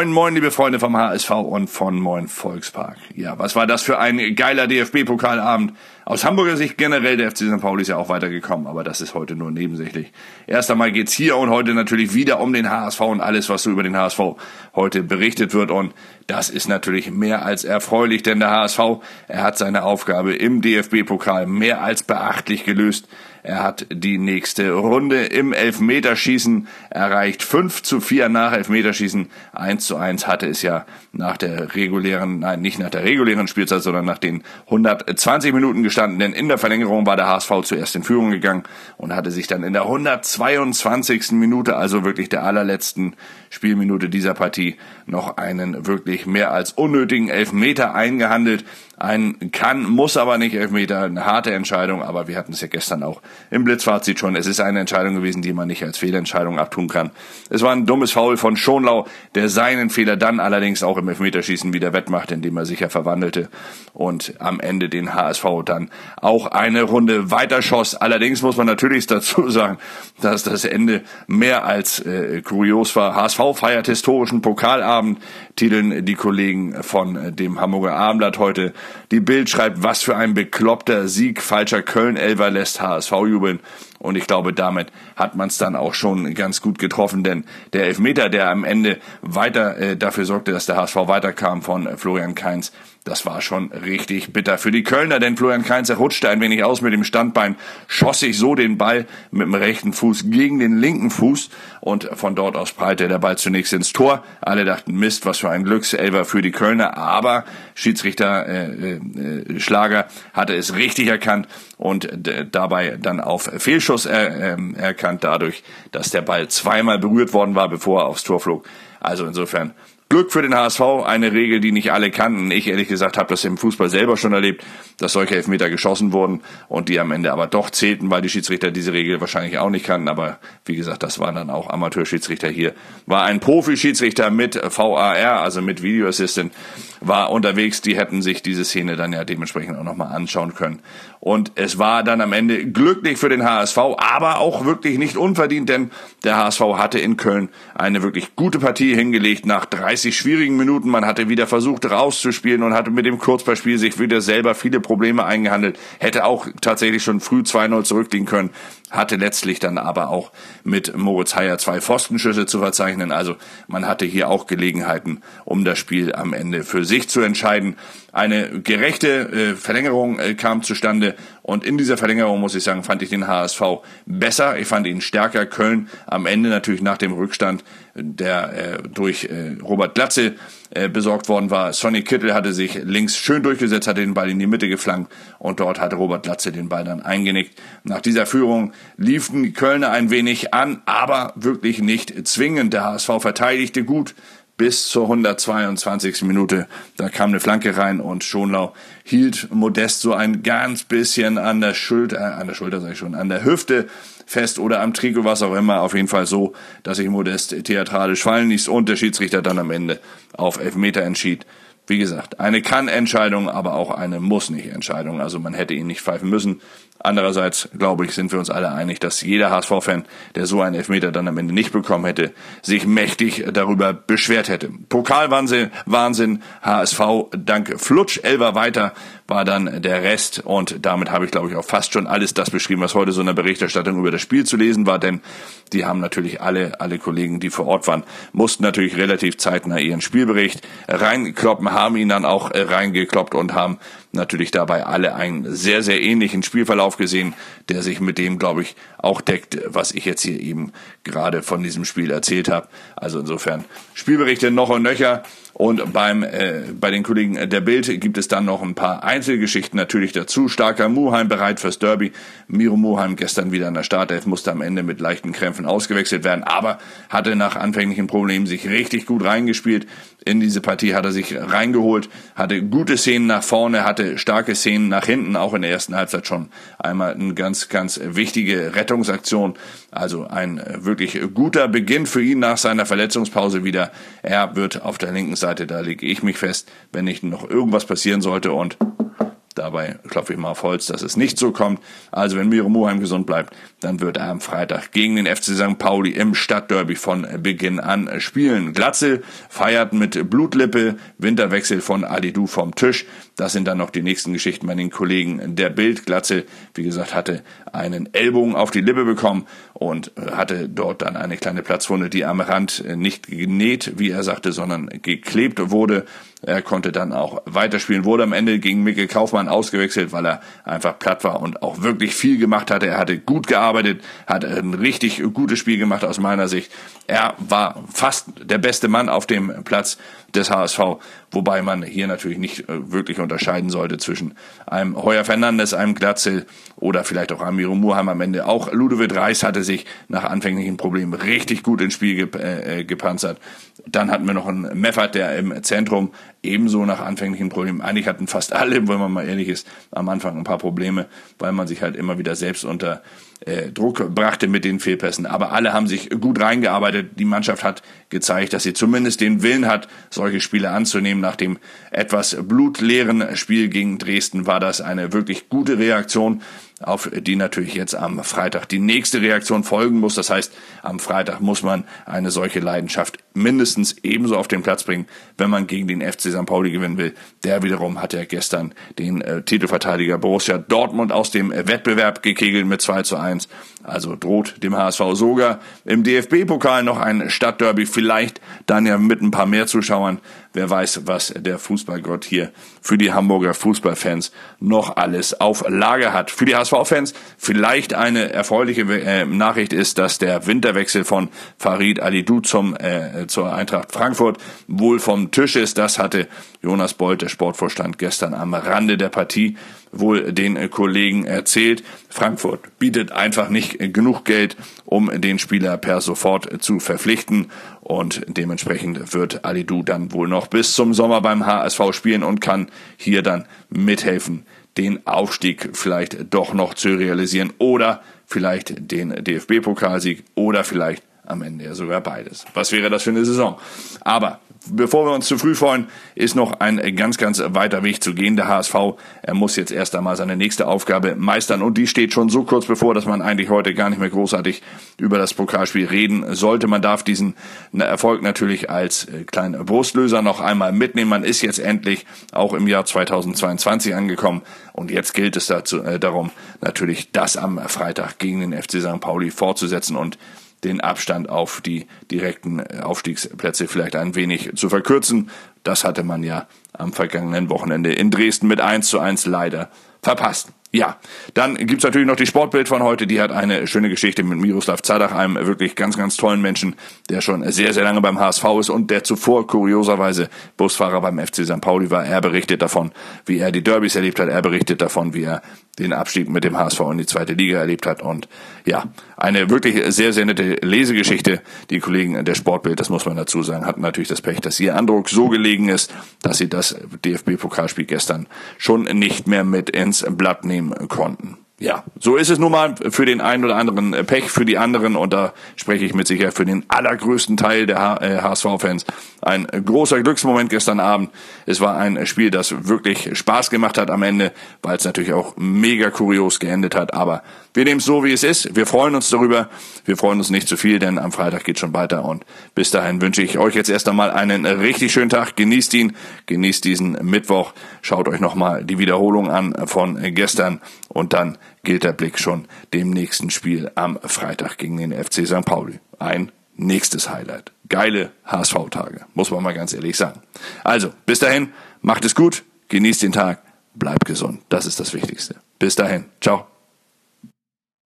Moin, moin, liebe Freunde vom HSV und von Moin Volkspark. Ja, was war das für ein geiler DFB-Pokalabend? Aus Hamburger Sicht generell, der FC St. Pauli ist ja auch weitergekommen, aber das ist heute nur nebensächlich. Erst einmal geht's hier und heute natürlich wieder um den HSV und alles, was so über den HSV heute berichtet wird. Und das ist natürlich mehr als erfreulich, denn der HSV, er hat seine Aufgabe im DFB-Pokal mehr als beachtlich gelöst. Er hat die nächste Runde im Elfmeterschießen erreicht. 5 zu 4 nach Elfmeterschießen. 1 zu 1 hatte es ja nach der regulären, nein, nicht nach der regulären Spielzeit, sondern nach den 120 Minuten gestanden. Denn in der Verlängerung war der HSV zuerst in Führung gegangen und hatte sich dann in der 122. Minute, also wirklich der allerletzten Spielminute dieser Partie, noch einen wirklich mehr als unnötigen Elfmeter eingehandelt. Ein kann, muss aber nicht Elfmeter, eine harte Entscheidung, aber wir hatten es ja gestern auch im Blitzfazit schon. Es ist eine Entscheidung gewesen, die man nicht als Fehlentscheidung abtun kann. Es war ein dummes Foul von Schonlau, der seinen Fehler dann allerdings auch im Elfmeterschießen wieder wettmachte, indem er sich ja verwandelte und am Ende den HSV dann auch eine Runde weiter schoss. Allerdings muss man natürlich dazu sagen, dass das Ende mehr als äh, kurios war. HSV feiert historischen Pokalabend, titeln die Kollegen von dem Hamburger Abendblatt heute. Die Bild schreibt, was für ein bekloppter Sieg, falscher Köln-Elver lässt HSV jubeln. Und ich glaube, damit hat man es dann auch schon ganz gut getroffen, denn der Elfmeter, der am Ende weiter äh, dafür sorgte, dass der HSV weiterkam von äh, Florian Kainz, das war schon richtig bitter für die Kölner, denn Florian Kainz rutschte ein wenig aus mit dem Standbein, schoss sich so den Ball mit dem rechten Fuß gegen den linken Fuß und von dort aus prallte der Ball zunächst ins Tor. Alle dachten, Mist, was für ein Glückselber für die Kölner, aber Schiedsrichter äh, äh, Schlager hatte es richtig erkannt und äh, dabei dann auf Fehlschuss er, äh, erkannt, dadurch, dass der Ball zweimal berührt worden war, bevor er aufs Tor flog. Also insofern Glück für den HSV, eine Regel, die nicht alle kannten. Ich ehrlich gesagt habe das im Fußball selber schon erlebt, dass solche Elfmeter geschossen wurden und die am Ende aber doch zählten, weil die Schiedsrichter diese Regel wahrscheinlich auch nicht kannten. Aber wie gesagt, das waren dann auch Amateurschiedsrichter hier. War ein Profi-Schiedsrichter mit VAR, also mit Video Assistant, war unterwegs. Die hätten sich diese Szene dann ja dementsprechend auch nochmal anschauen können. Und es war dann am Ende glücklich für den HSV, aber auch wirklich nicht unverdient, denn der HSV hatte in Köln eine wirklich gute Partie hingelegt nach 30 schwierigen Minuten. Man hatte wieder versucht rauszuspielen und hatte mit dem Kurzballspiel sich wieder selber viele Probleme eingehandelt. Hätte auch tatsächlich schon früh 2-0 zurückliegen können hatte letztlich dann aber auch mit Moritz Heyer zwei Pfostenschüsse zu verzeichnen. Also man hatte hier auch Gelegenheiten, um das Spiel am Ende für sich zu entscheiden. Eine gerechte äh, Verlängerung äh, kam zustande und in dieser Verlängerung muss ich sagen, fand ich den HSV besser. Ich fand ihn stärker. Köln am Ende natürlich nach dem Rückstand, der äh, durch Robert Glatze besorgt worden war. Sonny Kittel hatte sich links schön durchgesetzt, hatte den Ball in die Mitte geflankt und dort hatte Robert Glatze den Ball dann eingenickt. Nach dieser Führung liefen die Kölner ein wenig an, aber wirklich nicht zwingend. Der HSV verteidigte gut bis zur 122. Minute. Da kam eine Flanke rein und Schonlau hielt Modest so ein ganz bisschen an der Schulter, äh, an der Schulter sag ich schon, an der Hüfte fest oder am Trikot, was auch immer. Auf jeden Fall so, dass sich Modest theatralisch fallen ließ und der Schiedsrichter dann am Ende auf Elfmeter entschied. Wie gesagt, eine Kann-Entscheidung, aber auch eine Muss-nicht-Entscheidung. Also man hätte ihn nicht pfeifen müssen. Andererseits, glaube ich, sind wir uns alle einig, dass jeder HSV-Fan, der so einen Elfmeter dann am Ende nicht bekommen hätte, sich mächtig darüber beschwert hätte. Pokalwahnsinn, Wahnsinn, HSV, dank Flutsch, Elver weiter, war dann der Rest. Und damit habe ich, glaube ich, auch fast schon alles das beschrieben, was heute so in der Berichterstattung über das Spiel zu lesen war, denn die haben natürlich alle, alle Kollegen, die vor Ort waren, mussten natürlich relativ zeitnah ihren Spielbericht reinkloppen, haben ihn dann auch reingekloppt und haben natürlich dabei alle einen sehr, sehr ähnlichen Spielverlauf gesehen, der sich mit dem, glaube ich, auch deckt, was ich jetzt hier eben gerade von diesem Spiel erzählt habe. Also insofern Spielberichte noch und nöcher. Und beim, äh, bei den Kollegen der Bild gibt es dann noch ein paar Einzelgeschichten natürlich dazu. Starker Muheim bereit fürs Derby. Miro Muheim gestern wieder in der Startelf, musste am Ende mit leichten Krämpfen ausgewechselt werden, aber hatte nach anfänglichen Problemen sich richtig gut reingespielt. In diese Partie hat er sich reingeholt, hatte gute Szenen nach vorne, hatte starke Szenen nach hinten, auch in der ersten Halbzeit schon einmal eine ganz, ganz wichtige Rettungsaktion. Also ein wirklich guter Beginn für ihn nach seiner Verletzungspause wieder. Er wird auf der linken Seite, da lege ich mich fest, wenn nicht noch irgendwas passieren sollte und Dabei klopfe ich mal auf Holz, dass es nicht so kommt. Also wenn Miro Muheim gesund bleibt, dann wird er am Freitag gegen den FC St. Pauli im Stadtderby von Beginn an spielen. Glatze feiert mit Blutlippe, Winterwechsel von Alidu vom Tisch. Das sind dann noch die nächsten Geschichten bei den Kollegen der Bild. Glatze, wie gesagt, hatte einen Ellbogen auf die Lippe bekommen und hatte dort dann eine kleine Platzwunde, die am Rand nicht genäht, wie er sagte, sondern geklebt wurde. Er konnte dann auch weiterspielen, wurde am Ende gegen Mikkel Kaufmann ausgewechselt, weil er einfach platt war und auch wirklich viel gemacht hatte. Er hatte gut gearbeitet, hat ein richtig gutes Spiel gemacht aus meiner Sicht. Er war fast der beste Mann auf dem Platz des HSV, wobei man hier natürlich nicht äh, wirklich unterscheiden sollte zwischen einem Heuer Fernandes, einem Glatzel oder vielleicht auch Amiro Murheim am Ende. Auch Ludovic Reis hatte sich nach anfänglichen Problemen richtig gut ins Spiel äh, gepanzert. Dann hatten wir noch einen Meffert, der im Zentrum ebenso nach anfänglichen Problemen, eigentlich hatten fast alle, wenn man mal ehrlich ist, am Anfang ein paar Probleme, weil man sich halt immer wieder selbst unter äh, Druck brachte mit den Fehlpässen. Aber alle haben sich gut reingearbeitet. Die Mannschaft hat gezeigt, dass sie zumindest den Willen hat, solche Spiele anzunehmen. Nach dem etwas blutleeren Spiel gegen Dresden war das eine wirklich gute Reaktion auf die natürlich jetzt am Freitag die nächste Reaktion folgen muss. Das heißt, am Freitag muss man eine solche Leidenschaft mindestens ebenso auf den Platz bringen, wenn man gegen den FC St. Pauli gewinnen will. Der wiederum hat ja gestern den äh, Titelverteidiger Borussia Dortmund aus dem Wettbewerb gekegelt mit 2 zu 1. Also droht dem HSV sogar im DFB-Pokal noch ein Stadtderby, vielleicht dann ja mit ein paar mehr Zuschauern. Wer weiß, was der Fußballgott hier für die Hamburger Fußballfans noch alles auf Lager hat. Für die HSV-Fans vielleicht eine erfreuliche äh, Nachricht ist, dass der Winterwechsel von Farid Alidou zum, äh, zur Eintracht Frankfurt wohl vom Tisch ist. Das hatte Jonas Bolt, der Sportvorstand, gestern am Rande der Partie wohl den Kollegen erzählt. Frankfurt bietet einfach nicht genug Geld, um den Spieler per sofort zu verpflichten. Und dementsprechend wird Alidou dann wohl noch bis zum Sommer beim HSV spielen und kann hier dann mithelfen, den Aufstieg vielleicht doch noch zu realisieren oder vielleicht den DFB-Pokalsieg oder vielleicht am Ende ja sogar beides. Was wäre das für eine Saison? Aber bevor wir uns zu früh freuen, ist noch ein ganz, ganz weiter Weg zu gehen. Der HSV, er muss jetzt erst einmal seine nächste Aufgabe meistern und die steht schon so kurz bevor, dass man eigentlich heute gar nicht mehr großartig über das Pokalspiel reden sollte. Man darf diesen Erfolg natürlich als äh, kleinen Brustlöser noch einmal mitnehmen. Man ist jetzt endlich auch im Jahr 2022 angekommen und jetzt gilt es dazu, äh, darum, natürlich das am Freitag gegen den FC St. Pauli fortzusetzen und den Abstand auf die direkten Aufstiegsplätze vielleicht ein wenig zu verkürzen. Das hatte man ja am vergangenen Wochenende in Dresden mit 1 zu 1 leider verpasst. Ja, dann gibt's natürlich noch die Sportbild von heute. Die hat eine schöne Geschichte mit Miroslav Zadach, einem wirklich ganz, ganz tollen Menschen, der schon sehr, sehr lange beim HSV ist und der zuvor kurioserweise Busfahrer beim FC St. Pauli war. Er berichtet davon, wie er die Derbys erlebt hat. Er berichtet davon, wie er den Abstieg mit dem HSV in die zweite Liga erlebt hat. Und ja, eine wirklich sehr, sehr nette Lesegeschichte. Die Kollegen der Sportbild, das muss man dazu sagen, hatten natürlich das Pech, dass ihr Andruck so gelegen ist, dass sie das DFB-Pokalspiel gestern schon nicht mehr mit ins Blatt nehmen konnten ja, so ist es nun mal für den einen oder anderen äh, Pech, für die anderen und da spreche ich mit Sicherheit für den allergrößten Teil der HSV-Fans. Äh, ein großer Glücksmoment gestern Abend. Es war ein Spiel, das wirklich Spaß gemacht hat am Ende, weil es natürlich auch mega kurios geendet hat. Aber wir nehmen es so, wie es ist. Wir freuen uns darüber. Wir freuen uns nicht zu viel, denn am Freitag geht schon weiter und bis dahin wünsche ich euch jetzt erst einmal einen richtig schönen Tag. Genießt ihn, genießt diesen Mittwoch. Schaut euch nochmal die Wiederholung an von gestern und dann gilt der Blick schon dem nächsten Spiel am Freitag gegen den FC St. Pauli. Ein nächstes Highlight. Geile HSV-Tage, muss man mal ganz ehrlich sagen. Also, bis dahin, macht es gut, genießt den Tag, bleibt gesund. Das ist das Wichtigste. Bis dahin, ciao.